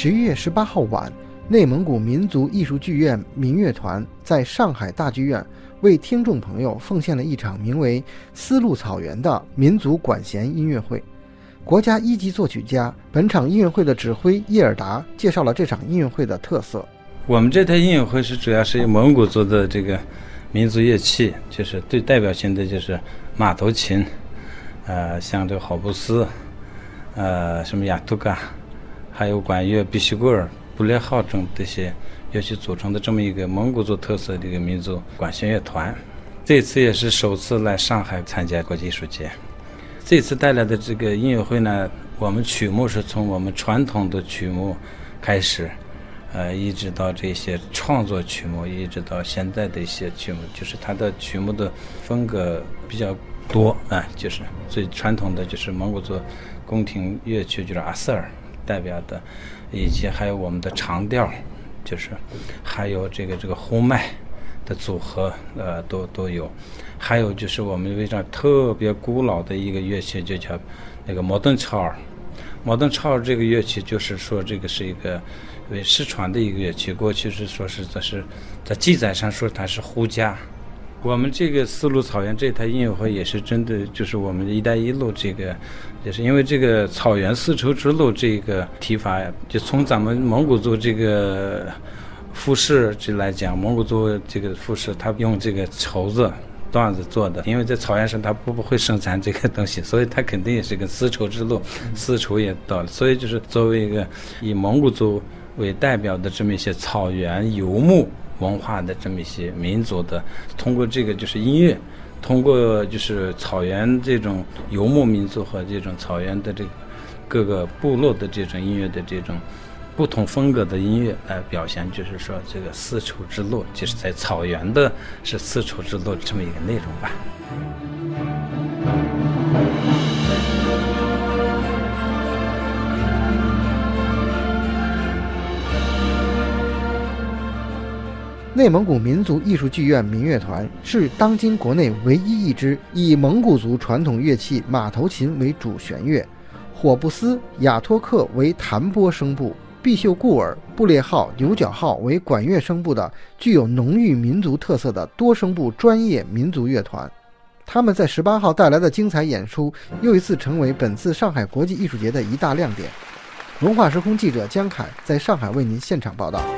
十一月十八号晚，内蒙古民族艺术剧院民乐团在上海大剧院为听众朋友奉献了一场名为《丝路草原》的民族管弦音乐会。国家一级作曲家、本场音乐会的指挥叶尔达介绍了这场音乐会的特色。我们这台音乐会是主要是以蒙古族的这个民族乐器，就是最代表性的就是马头琴，呃，像这个好布斯，呃，什么雅图嘎。还有管乐、必须棍儿、布列号等这些乐器组成的这么一个蒙古族特色的一个民族管弦乐团，这次也是首次来上海参加国际艺术节。这次带来的这个音乐会呢，我们曲目是从我们传统的曲目开始，呃，一直到这些创作曲目，一直到现在的一些曲目，就是它的曲目的风格比较多啊，就是最传统的就是蒙古族宫廷乐曲，就是阿瑟尔。代表的，以及还有我们的长调，就是还有这个这个呼麦的组合，呃，都都有。还有就是我们非常特别古老的一个乐器，就叫那个摩登超儿。摩登超儿这个乐器，就是说这个是一个为失传的一个乐器。过去是说是在是在记载上说它是呼家。我们这个丝路草原这台音乐会也是针对，就是我们“一带一路”这个，也是因为这个草原丝绸之路这个提法，就从咱们蒙古族这个服饰这来讲，蒙古族这个服饰，它用这个绸子缎子做的，因为在草原上它不不会生产这个东西，所以它肯定也是个丝绸之路，丝绸也到了，所以就是作为一个以蒙古族为代表的这么一些草原游牧。文化的这么一些民族的，通过这个就是音乐，通过就是草原这种游牧民族和这种草原的这个各个部落的这种音乐的这种不同风格的音乐来表现，就是说这个丝绸之路就是在草原的是丝绸之路这么一个内容吧。内蒙古民族艺术剧院民乐团是当今国内唯一一支以蒙古族传统乐器马头琴为主旋乐，火布斯、雅托克为弹拨声部，毕秀固尔、布列号、牛角号为管乐声部的具有浓郁民族特色的多声部专业民族乐团。他们在十八号带来的精彩演出，又一次成为本次上海国际艺术节的一大亮点。文化时空记者江凯在上海为您现场报道。